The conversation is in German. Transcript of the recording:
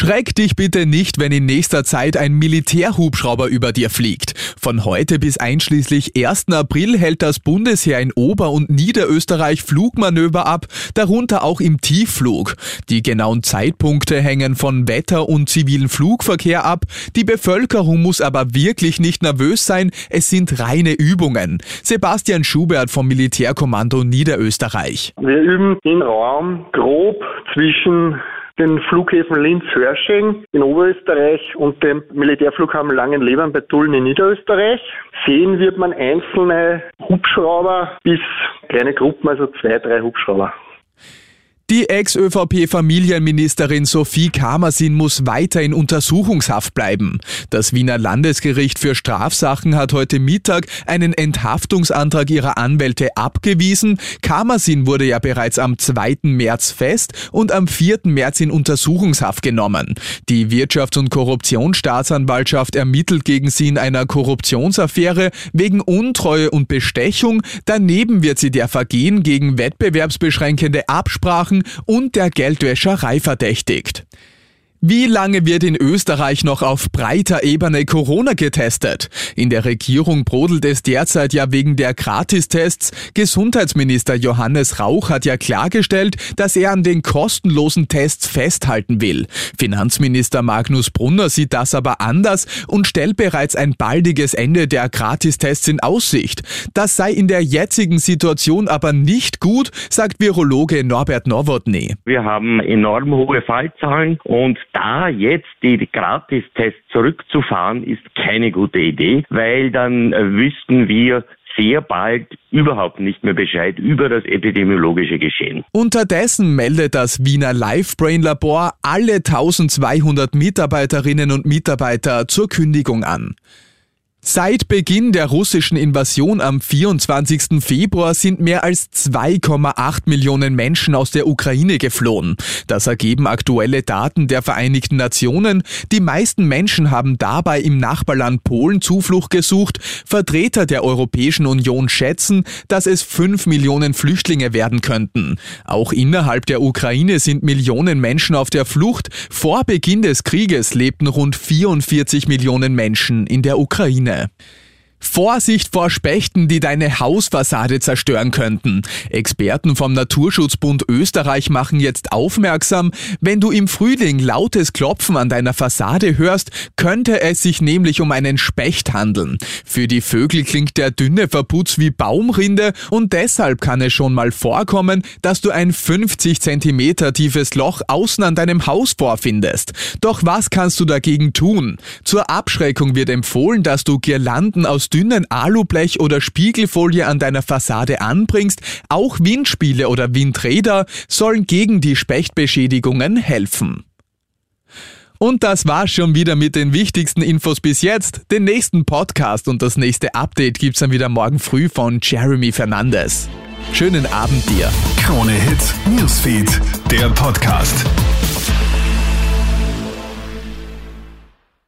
Schreck dich bitte nicht, wenn in nächster Zeit ein Militärhubschrauber über dir fliegt. Von heute bis einschließlich 1. April hält das Bundesheer in Ober- und Niederösterreich Flugmanöver ab, darunter auch im Tiefflug. Die genauen Zeitpunkte hängen von Wetter und zivilen Flugverkehr ab. Die Bevölkerung muss aber wirklich nicht nervös sein, es sind reine Übungen. Sebastian Schubert vom Militärkommando Niederösterreich. Wir üben den Raum grob zwischen den Flughäfen Linz-Hörsching in Oberösterreich und dem Militärflughafen Langenlebern bei Tulln in Niederösterreich. Sehen wird man einzelne Hubschrauber bis kleine Gruppen, also zwei, drei Hubschrauber. Die Ex-ÖVP-Familienministerin Sophie Kamersin muss weiter in Untersuchungshaft bleiben. Das Wiener Landesgericht für Strafsachen hat heute Mittag einen Enthaftungsantrag ihrer Anwälte abgewiesen. Kamersin wurde ja bereits am 2. März fest und am 4. März in Untersuchungshaft genommen. Die Wirtschafts- und Korruptionsstaatsanwaltschaft ermittelt gegen sie in einer Korruptionsaffäre wegen Untreue und Bestechung. Daneben wird sie der Vergehen gegen wettbewerbsbeschränkende Absprachen und der Geldwäscherei verdächtigt. Wie lange wird in Österreich noch auf breiter Ebene Corona getestet? In der Regierung brodelt es derzeit ja wegen der Gratistests. Gesundheitsminister Johannes Rauch hat ja klargestellt, dass er an den kostenlosen Tests festhalten will. Finanzminister Magnus Brunner sieht das aber anders und stellt bereits ein baldiges Ende der Gratistests in Aussicht. Das sei in der jetzigen Situation aber nicht gut, sagt Virologe Norbert Nowotny. Wir haben enorm hohe Fallzahlen und da jetzt die Gratistests zurückzufahren, ist keine gute Idee, weil dann äh, wüssten wir sehr bald überhaupt nicht mehr Bescheid über das epidemiologische Geschehen. Unterdessen meldet das Wiener Lifebrain Labor alle 1200 Mitarbeiterinnen und Mitarbeiter zur Kündigung an. Seit Beginn der russischen Invasion am 24. Februar sind mehr als 2,8 Millionen Menschen aus der Ukraine geflohen. Das ergeben aktuelle Daten der Vereinigten Nationen. Die meisten Menschen haben dabei im Nachbarland Polen Zuflucht gesucht. Vertreter der Europäischen Union schätzen, dass es 5 Millionen Flüchtlinge werden könnten. Auch innerhalb der Ukraine sind Millionen Menschen auf der Flucht. Vor Beginn des Krieges lebten rund 44 Millionen Menschen in der Ukraine. Yeah. Vorsicht vor Spechten, die deine Hausfassade zerstören könnten. Experten vom Naturschutzbund Österreich machen jetzt aufmerksam, wenn du im Frühling lautes Klopfen an deiner Fassade hörst, könnte es sich nämlich um einen Specht handeln. Für die Vögel klingt der dünne Verputz wie Baumrinde und deshalb kann es schon mal vorkommen, dass du ein 50 cm tiefes Loch außen an deinem Haus vorfindest. Doch was kannst du dagegen tun? Zur Abschreckung wird empfohlen, dass du Girlanden dünnen Alublech oder Spiegelfolie an deiner Fassade anbringst, auch Windspiele oder Windräder sollen gegen die Spechtbeschädigungen helfen. Und das war's schon wieder mit den wichtigsten Infos bis jetzt. Den nächsten Podcast und das nächste Update gibt's dann wieder morgen früh von Jeremy Fernandes. Schönen Abend dir. Krone Hits, Newsfeed, der Podcast.